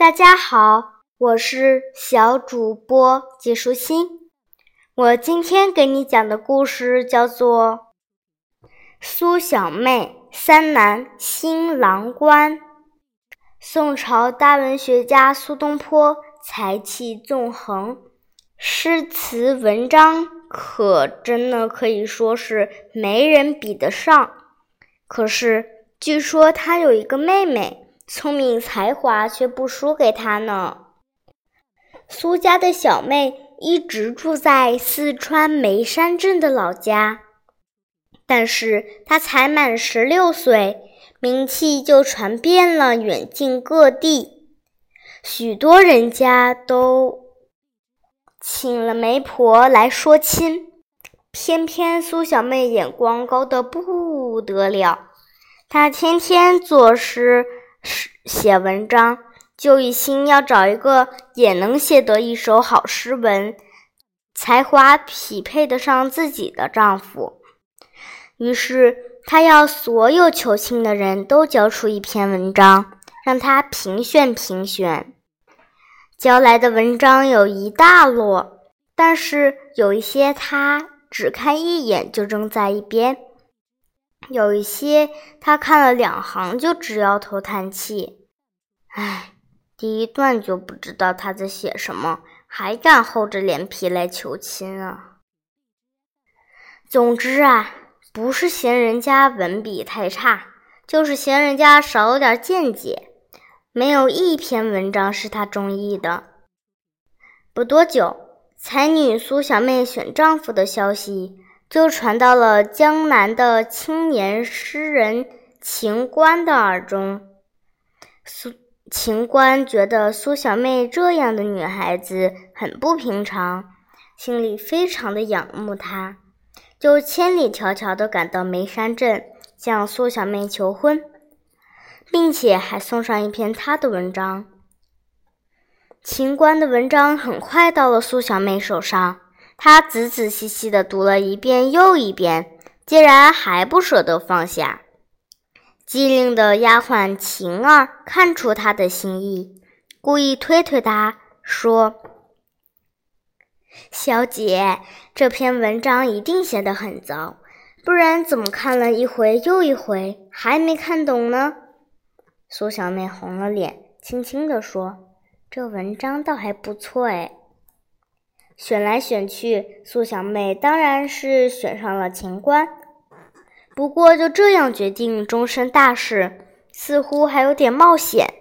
大家好，我是小主播季舒心。我今天给你讲的故事叫做《苏小妹三男新郎官》。宋朝大文学家苏东坡才气纵横，诗词文章可真的可以说是没人比得上。可是据说他有一个妹妹。聪明才华却不输给他呢。苏家的小妹一直住在四川眉山镇的老家，但是她才满十六岁，名气就传遍了远近各地，许多人家都请了媒婆来说亲。偏偏苏小妹眼光高得不得了，她天天作诗。写文章就一心要找一个也能写得一手好诗文、才华匹配得上自己的丈夫。于是，她要所有求亲的人都交出一篇文章，让他评选评选。交来的文章有一大摞，但是有一些他只看一眼就扔在一边。有一些，他看了两行就直摇头叹气。唉，第一段就不知道他在写什么，还敢厚着脸皮来求亲啊！总之啊，不是嫌人家文笔太差，就是嫌人家少了点见解，没有一篇文章是他中意的。不多久，才女苏小妹选丈夫的消息。就传到了江南的青年诗人秦观的耳中。苏秦观觉得苏小妹这样的女孩子很不平常，心里非常的仰慕她，就千里迢迢的赶到眉山镇向苏小妹求婚，并且还送上一篇他的文章。秦观的文章很快到了苏小妹手上。他仔仔细细地读了一遍又一遍，竟然还不舍得放下。机灵的丫鬟晴儿看出他的心意，故意推推他说：“小姐，这篇文章一定写得很糟，不然怎么看了一回又一回还没看懂呢？”苏小妹红了脸，轻轻地说：“这文章倒还不错，哎。”选来选去，苏小妹当然是选上了秦观。不过就这样决定终身大事，似乎还有点冒险，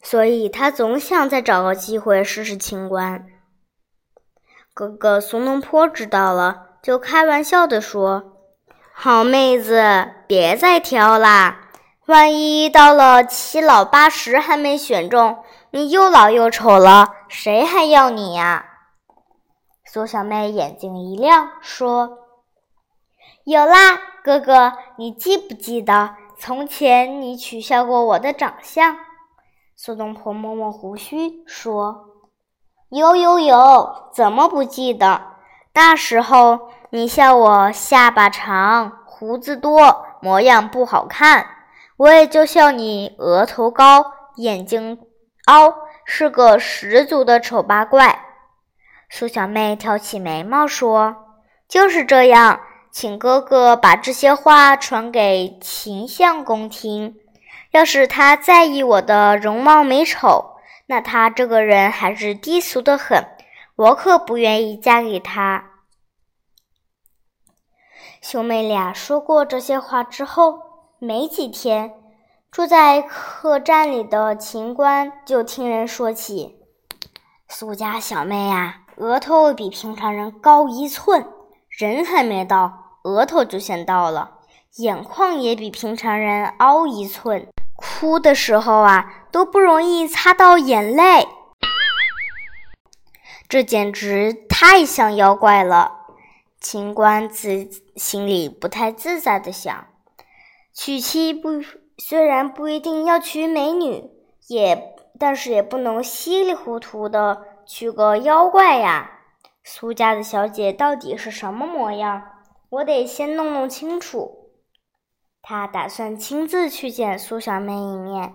所以她总想再找个机会试试清官。哥哥苏东坡知道了，就开玩笑地说：“好妹子，别再挑啦，万一到了七老八十还没选中，你又老又丑了，谁还要你呀？”苏小妹眼睛一亮，说：“有啦，哥哥，你记不记得从前你取笑过我的长相？”苏东坡摸摸胡须，说：“有有有，怎么不记得？那时候你笑我下巴长，胡子多，模样不好看，我也就笑你额头高，眼睛凹，是个十足的丑八怪。”苏小妹挑起眉毛说：“就是这样，请哥哥把这些话传给秦相公听。要是他在意我的容貌美丑，那他这个人还是低俗的很，我可不愿意嫁给他。”兄妹俩说过这些话之后，没几天，住在客栈里的秦观就听人说起苏家小妹呀。额头比平常人高一寸，人还没到，额头就先到了。眼眶也比平常人凹一寸，哭的时候啊都不容易擦到眼泪。这简直太像妖怪了。秦观自心里不太自在的想：娶妻不虽然不一定要娶美女，也但是也不能稀里糊涂的。娶个妖怪呀！苏家的小姐到底是什么模样？我得先弄弄清楚。他打算亲自去见苏小妹一面。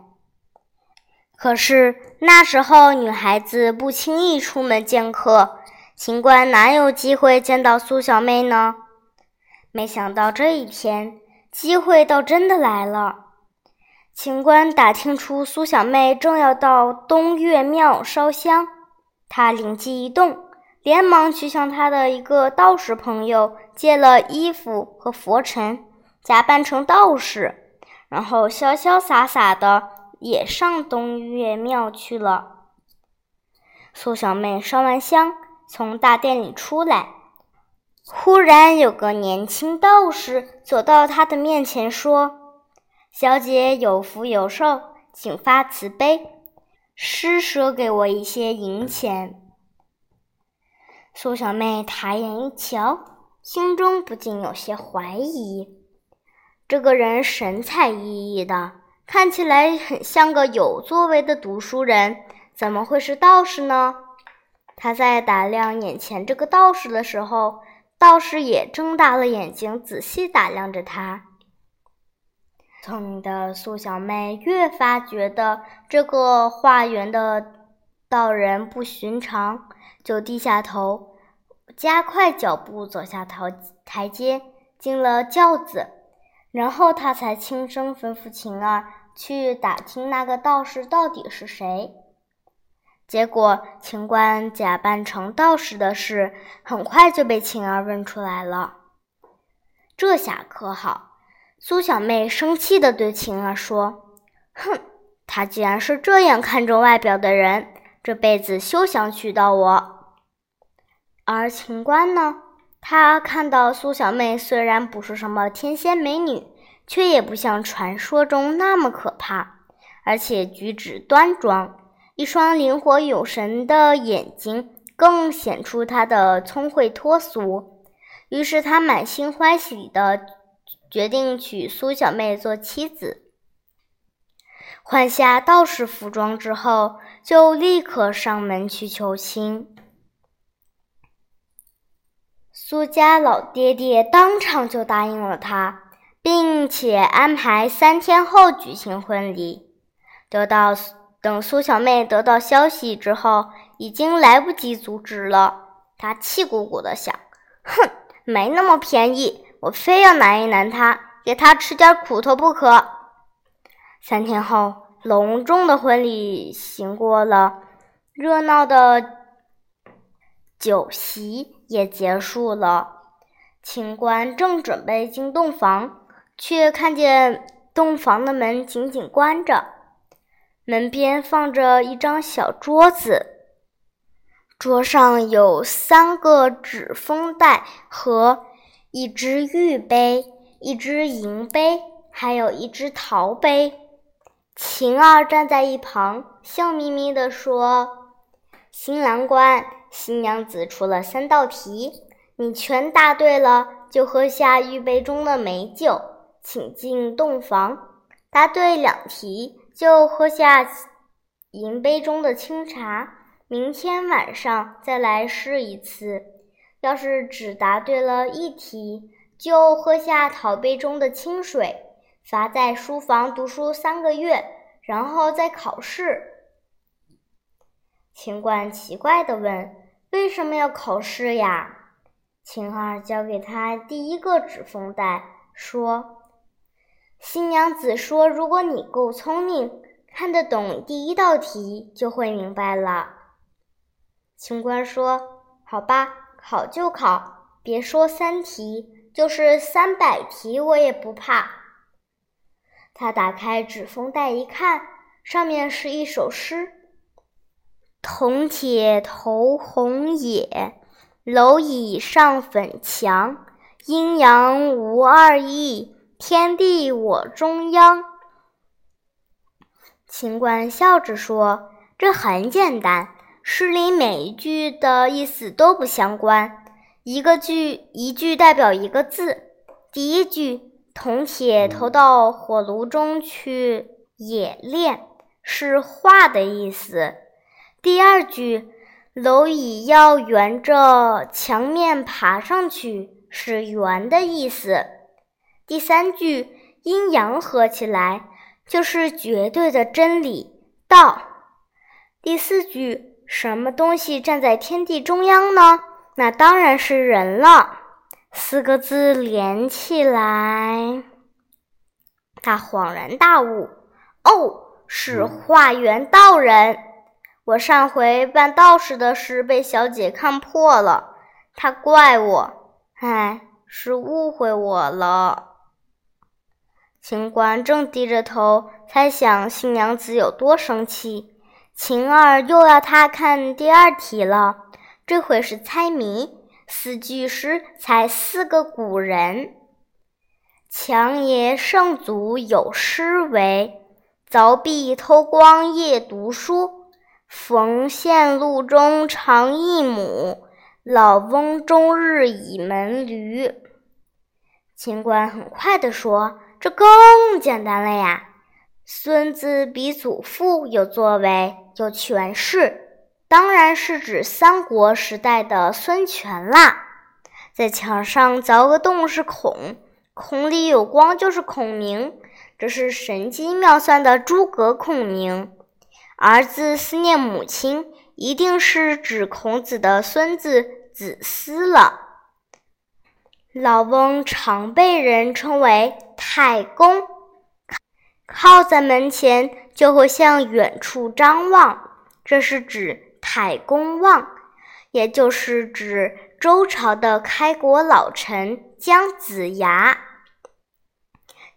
可是那时候女孩子不轻易出门见客，秦观哪有机会见到苏小妹呢？没想到这一天，机会倒真的来了。秦观打听出苏小妹正要到东岳庙烧香，他灵机一动，连忙去向他的一个道士朋友借了衣服和佛尘，假扮成道士，然后潇潇洒洒的也上东岳庙去了。苏小妹烧完香，从大殿里出来，忽然有个年轻道士走到她的面前说。小姐有福有寿，请发慈悲，施舍给我一些银钱。苏小妹抬眼一瞧，心中不禁有些怀疑：这个人神采奕奕的，看起来很像个有作为的读书人，怎么会是道士呢？她在打量眼前这个道士的时候，道士也睁大了眼睛，仔细打量着她。聪明的苏小妹越发觉得这个化缘的道人不寻常，就低下头，加快脚步走下台台阶，进了轿子。然后她才轻声吩咐晴儿去打听那个道士到底是谁。结果，秦观假扮成道士的事，很快就被晴儿问出来了。这下可好。苏小妹生气地对晴儿说：“哼，他既然是这样看重外表的人，这辈子休想娶到我。”而秦观呢，他看到苏小妹虽然不是什么天仙美女，却也不像传说中那么可怕，而且举止端庄，一双灵活有神的眼睛更显出她的聪慧脱俗。于是他满心欢喜的。决定娶苏小妹做妻子，换下道士服装之后，就立刻上门去求亲。苏家老爹爹当场就答应了他，并且安排三天后举行婚礼。得到等苏小妹得到消息之后，已经来不及阻止了。他气鼓鼓的想：“哼，没那么便宜。”我非要难一难他，给他吃点苦头不可。三天后，隆重的婚礼行过了，热闹的酒席也结束了。清官正准备进洞房，却看见洞房的门紧紧关着，门边放着一张小桌子，桌上有三个纸封袋和。一只玉杯，一只银杯，还有一只陶杯。晴儿站在一旁，笑眯眯地说：“新郎官，新娘子出了三道题，你全答对了，就喝下玉杯中的美酒，请进洞房；答对两题，就喝下银杯中的清茶。明天晚上再来试一次。”要是只答对了一题，就喝下陶杯中的清水，罚在书房读书三个月，然后再考试。秦观奇怪地问：“为什么要考试呀？”秦二交给他第一个纸封袋，说：“新娘子说，如果你够聪明，看得懂第一道题，就会明白了。”秦观说：“好吧。”考就考，别说三题，就是三百题我也不怕。他打开纸封袋一看，上面是一首诗：“铜铁头红也，蝼蚁上粉墙。阴阳无二意，天地我中央。”清官笑着说：“这很简单。”诗里每一句的意思都不相关，一个句一句代表一个字。第一句“铜铁投到火炉中去冶炼”是化的意思；第二句“蝼蚁要沿着墙面爬上去”是圆的意思；第三句“阴阳合起来”就是绝对的真理道。第四句，什么东西站在天地中央呢？那当然是人了。四个字连起来，他恍然大悟：哦，是化缘道人。我上回办道士的事被小姐看破了，她怪我，唉，是误会我了。秦观正低着头猜想新娘子有多生气。晴儿又要他看第二题了，这回是猜谜。四句诗，猜四个古人。强爷圣祖有诗为：凿壁偷光夜读书，逢线路中长一亩。老翁终日倚门驴。秦观很快地说：“这更简单了呀！孙子比祖父有作为。”有权势，当然是指三国时代的孙权啦。在墙上凿个洞是孔，孔里有光就是孔明，这是神机妙算的诸葛孔明。儿子思念母亲，一定是指孔子的孙子子思了。老翁常被人称为太公。靠在门前，就会向远处张望，这是指太公望，也就是指周朝的开国老臣姜子牙。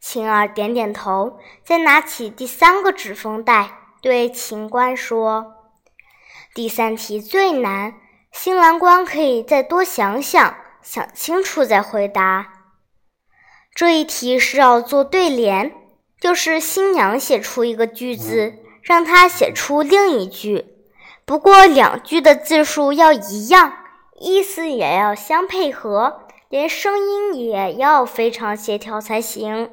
晴儿点点头，再拿起第三个纸风袋，对秦观说：“第三题最难，新郎官可以再多想想，想清楚再回答。这一题是要做对联。”就是新娘写出一个句子，让他写出另一句，不过两句的字数要一样，意思也要相配合，连声音也要非常协调才行。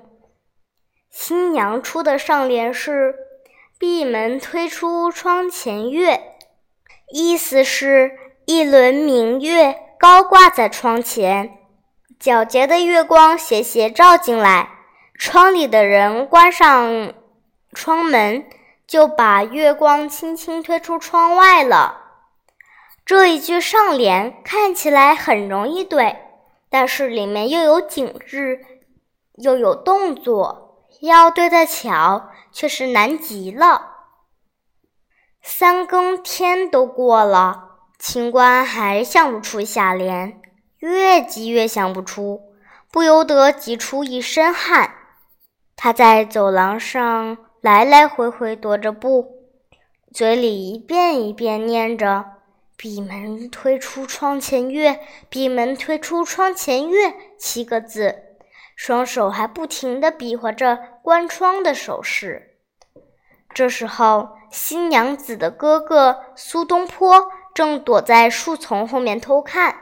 新娘出的上联是“闭门推出窗前月”，意思是一轮明月高挂在窗前，皎洁的月光斜斜照进来。窗里的人关上窗门，就把月光轻轻推出窗外了。这一句上联看起来很容易对，但是里面又有景致，又有动作，要对得巧却是难极了。三更天都过了，清官还想不出下联，越急越想不出，不由得急出一身汗。他在走廊上来来回回踱着步，嘴里一遍一遍念着“闭门推出窗前月，闭门推出窗前月”七个字，双手还不停地比划着关窗的手势。这时候，新娘子的哥哥苏东坡正躲在树丛后面偷看，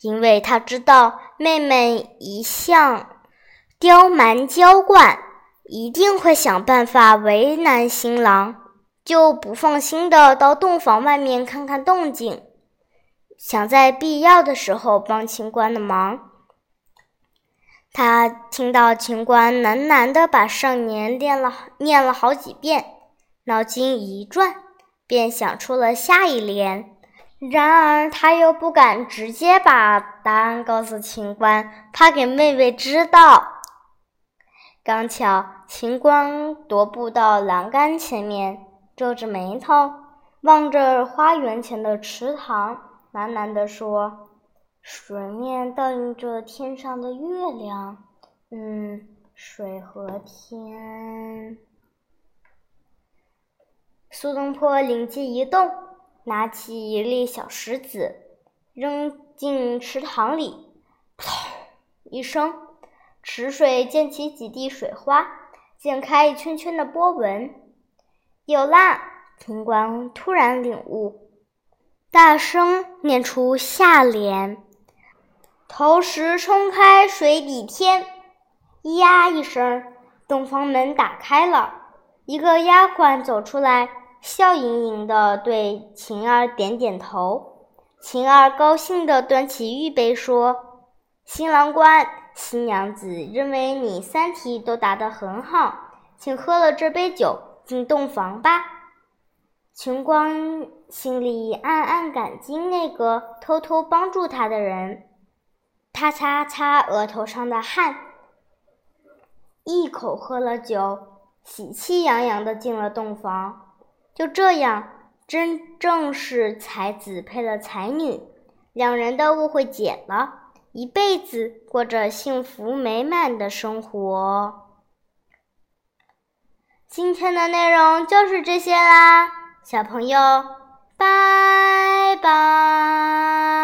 因为他知道妹妹一向。刁蛮娇惯，一定会想办法为难新郎，就不放心的到洞房外面看看动静，想在必要的时候帮秦观的忙。他听到秦观喃喃的把上联念了念了好几遍，脑筋一转，便想出了下一联。然而他又不敢直接把答案告诉秦观，怕给妹妹知道。刚巧秦观踱步到栏杆前面，皱着眉头望着花园前的池塘，喃喃地说：“水面倒映着天上的月亮，嗯，水和天。”苏东坡灵机一动，拿起一粒小石子，扔进池塘里，砰一声。池水溅起几滴水花，溅开一圈圈的波纹。有啦！秦观突然领悟，大声念出下联：“投石冲开水底天。”咿呀一声，洞房门打开了，一个丫鬟走出来，笑盈盈地对晴儿点点头。晴儿高兴地端起玉杯说：“新郎官。”新娘子认为你三题都答得很好，请喝了这杯酒进洞房吧。秦光心里暗暗感激那个偷偷帮助他的人。他擦擦额头上的汗，一口喝了酒，喜气洋洋地进了洞房。就这样，真正是才子配了才女，两人的误会解了，一辈子过着幸福美满的生活。今天的内容就是这些啦。小朋友，拜拜。